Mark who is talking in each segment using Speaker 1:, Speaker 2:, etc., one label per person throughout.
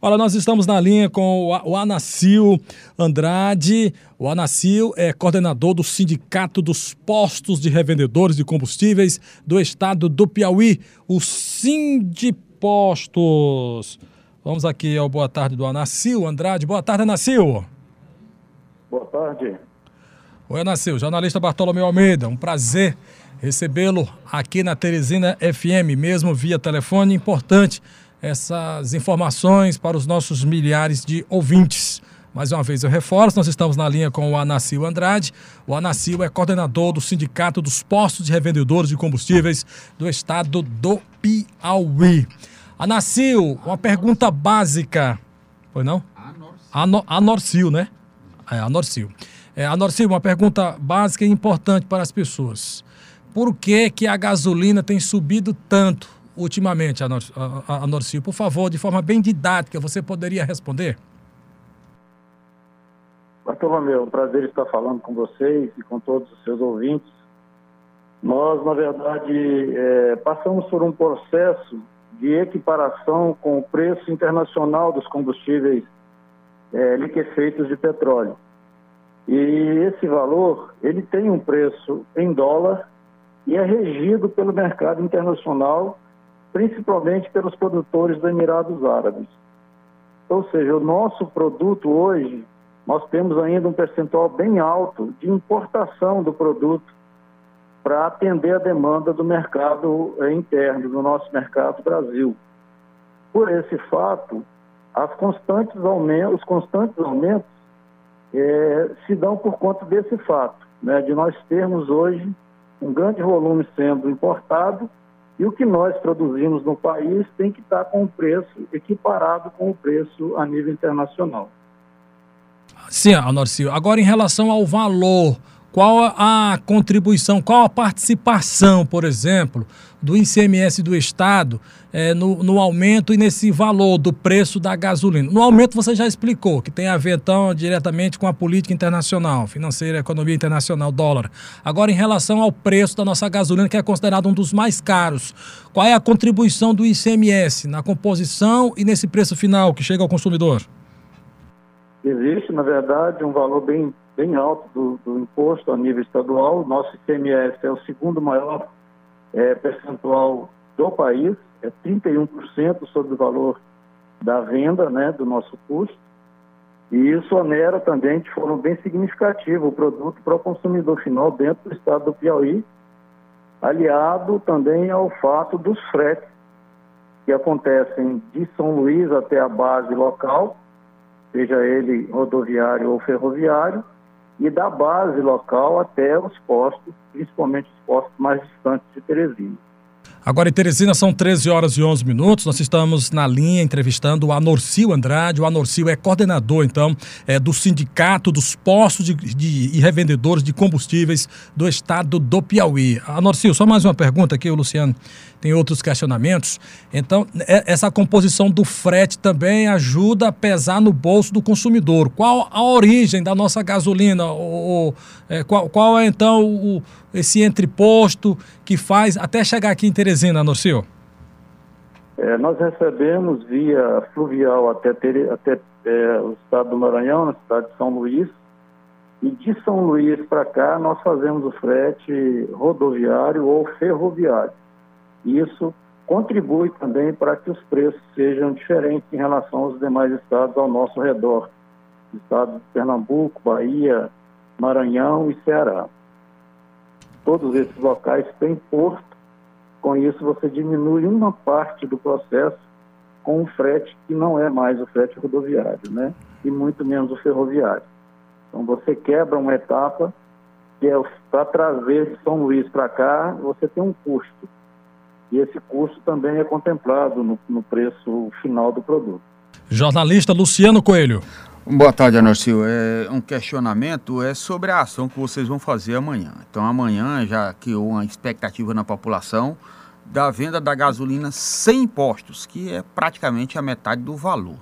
Speaker 1: Olha, nós estamos na linha com o Anacil Andrade. O Anacil é coordenador do Sindicato dos Postos de Revendedores de Combustíveis do Estado do Piauí, o Sindipostos. Vamos aqui ao boa tarde do Anacil Andrade. Boa tarde, Anacil.
Speaker 2: Boa tarde.
Speaker 1: Oi, Anacil. Jornalista Bartolomeu Almeida. Um prazer recebê-lo aqui na Teresina FM, mesmo via telefone. Importante essas informações para os nossos milhares de ouvintes. Mais uma vez eu reforço, nós estamos na linha com o Anacil Andrade. O Anacil é coordenador do Sindicato dos Postos de Revendedores de Combustíveis do estado do Piauí. Anacil, uma pergunta básica. Foi não? Anorcil, né? É, Anorcil. É, Anorcil, uma pergunta básica e importante para as pessoas. Por que, que a gasolina tem subido tanto ultimamente, a? Por favor, de forma bem didática, você poderia responder?
Speaker 2: Bartolomeu, é um prazer estar falando com vocês e com todos os seus ouvintes. Nós, na verdade, é, passamos por um processo de equiparação com o preço internacional dos combustíveis é, liquefeitos de petróleo. E esse valor, ele tem um preço em dólar e é regido pelo mercado internacional principalmente pelos produtores dos Emirados Árabes. Ou seja, o nosso produto hoje, nós temos ainda um percentual bem alto de importação do produto para atender a demanda do mercado eh, interno, do nosso mercado Brasil. Por esse fato, constantes aumentos, os constantes aumentos é, se dão por conta desse fato, né, de nós termos hoje um grande volume sendo importado e o que nós produzimos no país tem que estar com o preço equiparado com o preço a nível internacional.
Speaker 1: Sim, Anorcio. Agora, em relação ao valor qual a contribuição, qual a participação, por exemplo, do ICMS do Estado é, no, no, aumento e nesse valor do preço da gasolina? No aumento você já explicou, que tem a ver então diretamente com a política internacional, financeira, economia internacional, dólar. Agora, em relação ao preço da nossa gasolina, que é considerado um dos mais caros, qual é a contribuição do ICMS na composição e nesse preço final que chega ao consumidor?
Speaker 2: Existe, na verdade, um valor bem bem alto do, do imposto a nível estadual. Nosso ICMS é o segundo maior é, percentual do país, é 31% sobre o valor da venda né, do nosso custo. E isso onera também de forma bem significativa o produto para o consumidor final dentro do estado do Piauí, aliado também ao fato dos fretes que acontecem de São Luís até a base local, seja ele rodoviário ou ferroviário, e da base local até os postos, principalmente os postos mais distantes de Teresina.
Speaker 1: Agora em Teresina são 13 horas e 11 minutos. Nós estamos na linha entrevistando o Anorcio Andrade. O Anorcio é coordenador, então, é, do Sindicato dos Postos de, de, e Revendedores de Combustíveis do Estado do Piauí. Anorcio, só mais uma pergunta aqui, o Luciano tem outros questionamentos. Então, é, essa composição do frete também ajuda a pesar no bolso do consumidor. Qual a origem da nossa gasolina? Ou, é, qual, qual, é, então, o, esse entreposto que faz até chegar aqui em Teresina, Norcio?
Speaker 2: É, nós recebemos via fluvial até, até é, o estado do Maranhão, na cidade de São Luís, e de São Luís para cá nós fazemos o frete rodoviário ou ferroviário. Isso contribui também para que os preços sejam diferentes em relação aos demais estados ao nosso redor. Estados de Pernambuco, Bahia, Maranhão e Ceará. Todos esses locais têm porto, com isso você diminui uma parte do processo com um frete que não é mais o frete rodoviário, né? E muito menos o ferroviário. Então você quebra uma etapa que é para trazer São Luís para cá, você tem um custo e esse custo também é contemplado no, no preço final do produto.
Speaker 1: Jornalista Luciano Coelho.
Speaker 3: Boa tarde, Anorcio. É, um questionamento é sobre a ação que vocês vão fazer amanhã. Então, amanhã já criou uma expectativa na população da venda da gasolina sem impostos, que é praticamente a metade do valor.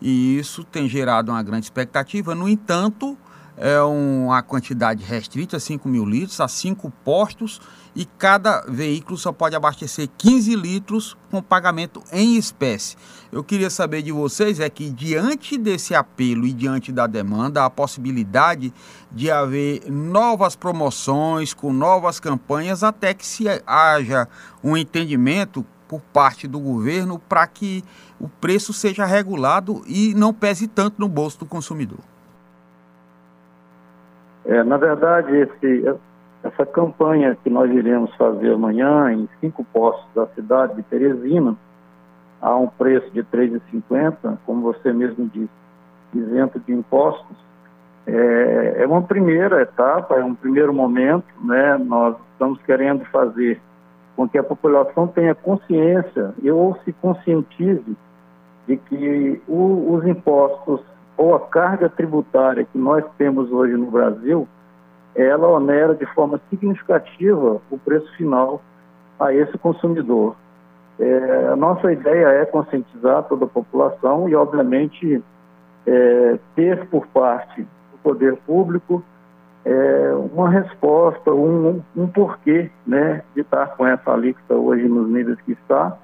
Speaker 3: E isso tem gerado uma grande expectativa. No entanto, é uma quantidade restrita, 5 mil litros, a cinco postos e cada veículo só pode abastecer 15 litros com pagamento em espécie. Eu queria saber de vocês é que diante desse apelo e diante da demanda, a possibilidade de haver novas promoções com novas campanhas até que se haja um entendimento por parte do governo para que o preço seja regulado e não pese tanto no bolso do consumidor.
Speaker 2: É, na verdade, esse, essa campanha que nós iremos fazer amanhã em cinco postos da cidade de Teresina, a um preço de R$ 3,50, como você mesmo disse, isento de impostos, é, é, uma primeira etapa, é um primeiro momento, né? Nós estamos querendo fazer com que a população tenha consciência ou se conscientize de que o, os impostos ou a carga tributária que nós temos hoje no Brasil, ela onera de forma significativa o preço final a esse consumidor. É, a nossa ideia é conscientizar toda a população e, obviamente, é, ter por parte do poder público é, uma resposta, um, um porquê né, de estar com essa alíquota hoje nos níveis que está,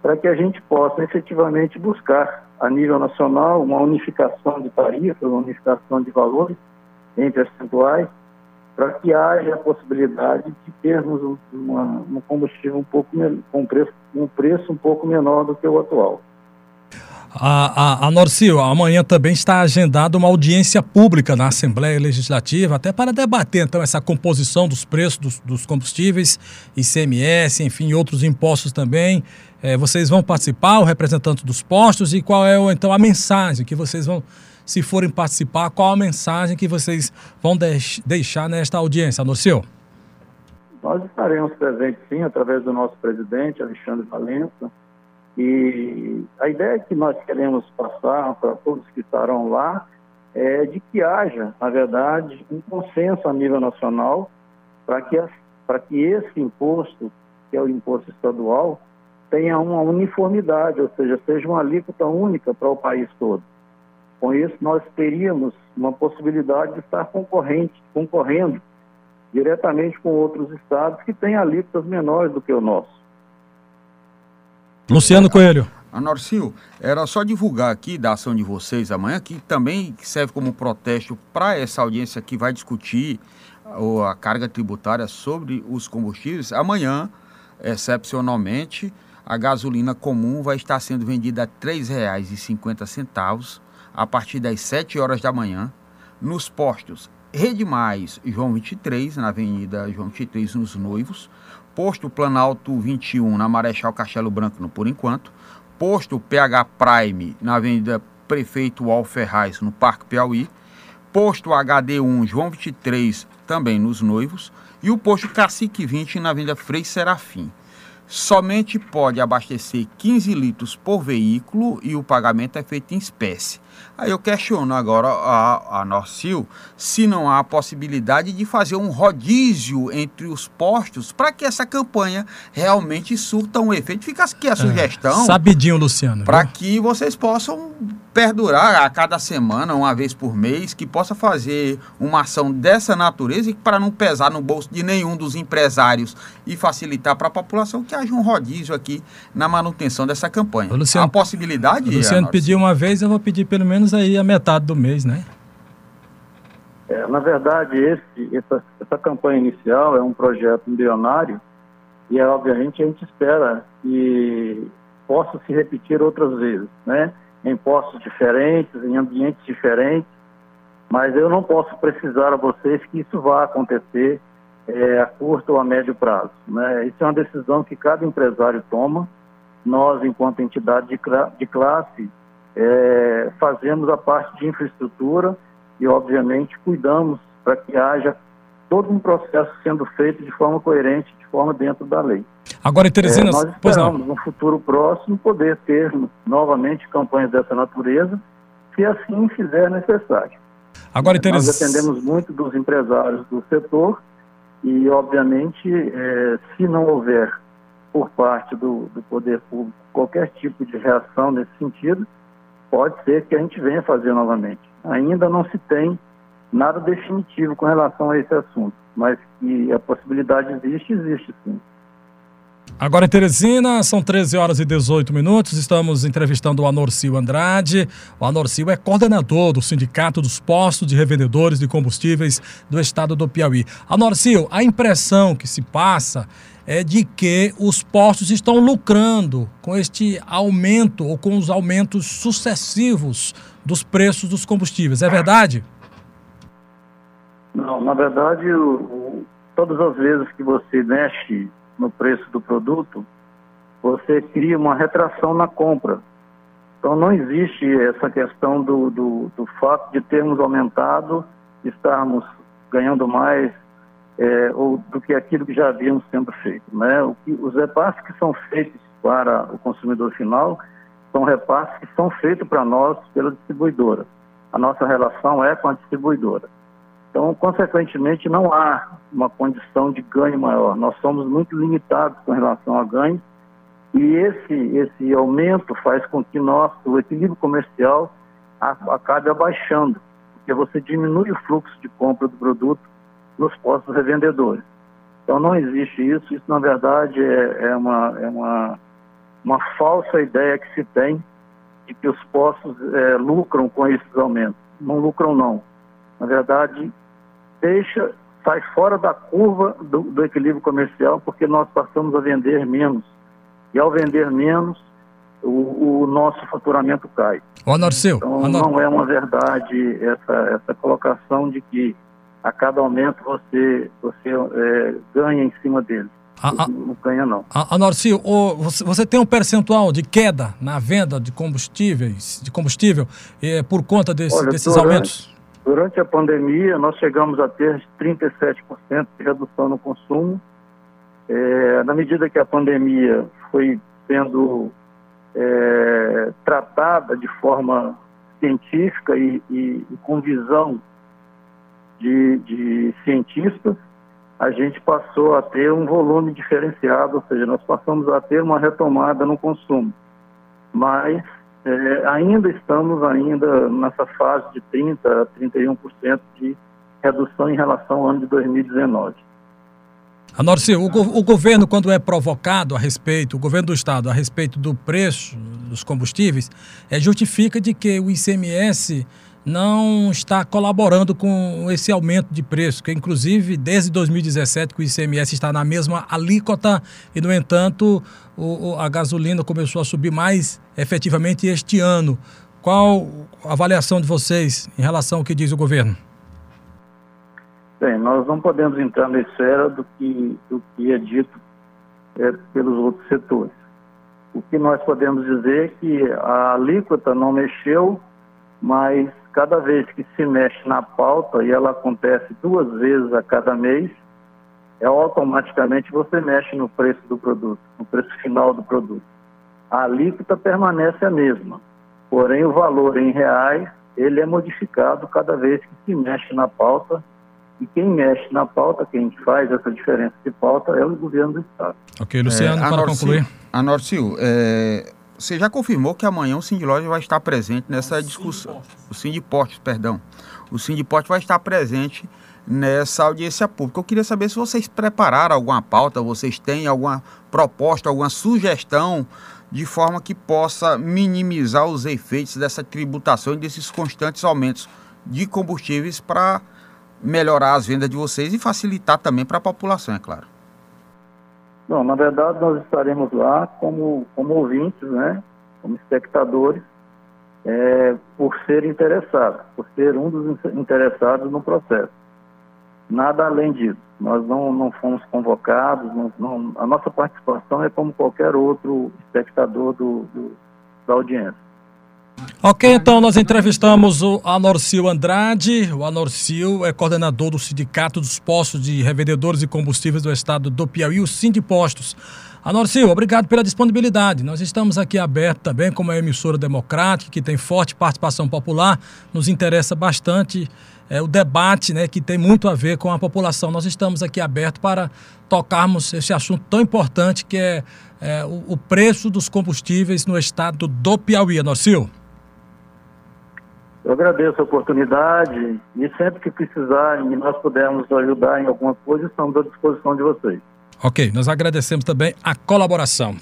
Speaker 2: para que a gente possa efetivamente buscar a nível nacional uma unificação de tarifas, uma unificação de valores entre as centrais, para que haja a possibilidade de termos uma, um combustível um pouco com preço, um preço um pouco menor do que o atual.
Speaker 1: A, a, a Norcio, amanhã também está agendada uma audiência pública na Assembleia Legislativa, até para debater então essa composição dos preços dos, dos combustíveis, ICMS, enfim, outros impostos também. É, vocês vão participar, o representante dos postos, e qual é então a mensagem que vocês vão, se forem participar, qual a mensagem que vocês vão deix, deixar nesta audiência, Norcio?
Speaker 2: Nós estaremos presentes sim, através do nosso presidente, Alexandre Valença, e a ideia que nós queremos passar para todos que estarão lá é de que haja, na verdade, um consenso a nível nacional para que, para que esse imposto, que é o imposto estadual, tenha uma uniformidade, ou seja, seja uma alíquota única para o país todo. Com isso, nós teríamos uma possibilidade de estar concorrente, concorrendo diretamente com outros estados que têm alíquotas menores do que o nosso.
Speaker 1: Luciano Coelho.
Speaker 3: Anorcio, era só divulgar aqui da ação de vocês amanhã, que também serve como protesto para essa audiência que vai discutir a carga tributária sobre os combustíveis. Amanhã, excepcionalmente, a gasolina comum vai estar sendo vendida a R$ 3,50 a partir das 7 horas da manhã nos postos Rede Mais João 23, na Avenida João 23, nos Noivos, posto Planalto 21 na Marechal Castelo Branco, no por enquanto, posto PH Prime na Avenida Prefeito Alferraz, no Parque Piauí, posto HD1 João 23 também nos Noivos e o posto Cacique 20 na Avenida Frei Serafim somente pode abastecer 15 litros por veículo e o pagamento é feito em espécie. Aí eu questiono agora a, a Norcil se não há possibilidade de fazer um rodízio entre os postos para que essa campanha realmente surta um efeito. Fica aqui a é, sugestão.
Speaker 1: É, sabidinho, Luciano.
Speaker 3: Para que vocês possam perdurar a cada semana, uma vez por mês, que possa fazer uma ação dessa natureza e para não pesar no bolso de nenhum dos empresários e facilitar para a população que haja um rodízio aqui na manutenção dessa campanha.
Speaker 1: Luciano,
Speaker 3: a possibilidade.
Speaker 1: O Luciano pediu uma vez, eu vou pedir pelo menos aí a metade do mês, né?
Speaker 2: É, na verdade, esse, essa, essa campanha inicial é um projeto embrionário e, obviamente, a gente espera que possa se repetir outras vezes, né? Em postos diferentes, em ambientes diferentes, mas eu não posso precisar a vocês que isso vá acontecer é, a curto ou a médio prazo. Né? Isso é uma decisão que cada empresário toma. Nós, enquanto entidade de, de classe, é, fazemos a parte de infraestrutura e, obviamente, cuidamos para que haja todo um processo sendo feito de forma coerente, de forma dentro da lei.
Speaker 1: Agora, Teresina, é,
Speaker 2: nós esperamos no futuro próximo poder ter novamente campanhas dessa natureza, se assim fizer necessário.
Speaker 1: Agora, Teresina...
Speaker 2: Nós dependemos muito dos empresários do setor e, obviamente, é, se não houver por parte do, do poder público qualquer tipo de reação nesse sentido, pode ser que a gente venha fazer novamente. Ainda não se tem nada definitivo com relação a esse assunto, mas que a possibilidade existe, existe sim.
Speaker 1: Agora em Teresina, são 13 horas e 18 minutos. Estamos entrevistando o Anorcio Andrade. O Anorcio é coordenador do Sindicato dos Postos de Revendedores de Combustíveis do estado do Piauí. Anorcio, a impressão que se passa é de que os postos estão lucrando com este aumento ou com os aumentos sucessivos dos preços dos combustíveis. É verdade?
Speaker 2: Não, na verdade, o, o, todas as vezes que você mexe no preço do produto, você cria uma retração na compra. Então não existe essa questão do, do, do fato de termos aumentado, estarmos ganhando mais é, ou do que aquilo que já havíamos sempre feito. Né? O que, os repasses que são feitos para o consumidor final são repasses que são feitos para nós pela distribuidora. A nossa relação é com a distribuidora. Então, consequentemente, não há uma condição de ganho maior. Nós somos muito limitados com relação a ganho e esse, esse aumento faz com que nosso equilíbrio comercial acabe abaixando, porque você diminui o fluxo de compra do produto nos postos revendedores. Então, não existe isso. Isso, na verdade, é, é, uma, é uma, uma falsa ideia que se tem de que os postos é, lucram com esses aumentos. Não lucram, não. Na verdade, deixa, sai fora da curva do, do equilíbrio comercial, porque nós passamos a vender menos. E ao vender menos, o, o, nosso faturamento cai.
Speaker 1: Ô, Narceu,
Speaker 2: então, não é uma verdade essa, essa colocação de que a cada aumento você, você é, ganha em cima dele. A, a, não ganha, não.
Speaker 1: A, Norcio, você, você tem um percentual de queda na venda de combustíveis, de combustível, é, por conta desse, Olha, desses durante, aumentos?
Speaker 2: Durante a pandemia, nós chegamos a ter 37% de redução no consumo. É, na medida que a pandemia foi sendo é, tratada de forma científica e, e, e com visão de, de, cientistas, a gente passou a ter um volume diferenciado, ou seja, nós passamos a ter uma retomada no consumo. Mas é, ainda estamos ainda nessa fase de 30% a 31% de redução em relação ao ano de 2019.
Speaker 1: Anorcio, o, o governo, quando é provocado a respeito, o governo do Estado, a respeito do preço dos combustíveis, é, justifica de que o ICMS não está colaborando com esse aumento de preço, que inclusive desde 2017 que o ICMS está na mesma alíquota e, no entanto, o, a gasolina começou a subir mais efetivamente este ano. Qual a avaliação de vocês em relação ao que diz o governo?
Speaker 2: Bem, nós não podemos entrar na esfera do que, do que é dito é, pelos outros setores. O que nós podemos dizer é que a alíquota não mexeu, mas cada vez que se mexe na pauta, e ela acontece duas vezes a cada mês, é automaticamente você mexe no preço do produto, no preço final do produto. A alíquota permanece a mesma, porém o valor em reais ele é modificado cada vez que se mexe na pauta e quem mexe na pauta, quem faz essa diferença de pauta é o governo do Estado.
Speaker 1: Ok, Luciano, é, para concluir.
Speaker 3: Anorcio, é, você já confirmou que amanhã o Sindilógia vai estar presente nessa discussão. O Sindiportes, perdão. O Sindiportes vai estar presente nessa audiência pública. Eu queria saber se vocês prepararam alguma pauta, vocês têm alguma proposta, alguma sugestão de forma que possa minimizar os efeitos dessa tributação e desses constantes aumentos de combustíveis para melhorar as vendas de vocês e facilitar também para a população, é claro.
Speaker 2: Bom, na verdade, nós estaremos lá como, como ouvintes, né? como espectadores, é, por ser interessados, por ser um dos interessados no processo. Nada além disso. Nós não, não fomos convocados, não, não, a nossa participação é como qualquer outro espectador do, do da audiência.
Speaker 1: Ok, então nós entrevistamos o Anorcio Andrade. O Anorcio é coordenador do Sindicato dos Postos de Revendedores e Combustíveis do Estado do Piauí, o Sindipostos. Anorcio, obrigado pela disponibilidade. Nós estamos aqui abertos também como uma emissora democrática que tem forte participação popular. Nos interessa bastante é, o debate né, que tem muito a ver com a população. Nós estamos aqui abertos para tocarmos esse assunto tão importante que é, é o, o, preço dos combustíveis no estado do Piauí. Anorcio.
Speaker 2: Eu agradeço a oportunidade e sempre que precisarem e nós pudermos ajudar em alguma coisa, estamos à disposição de vocês.
Speaker 1: Ok, nós agradecemos também a colaboração.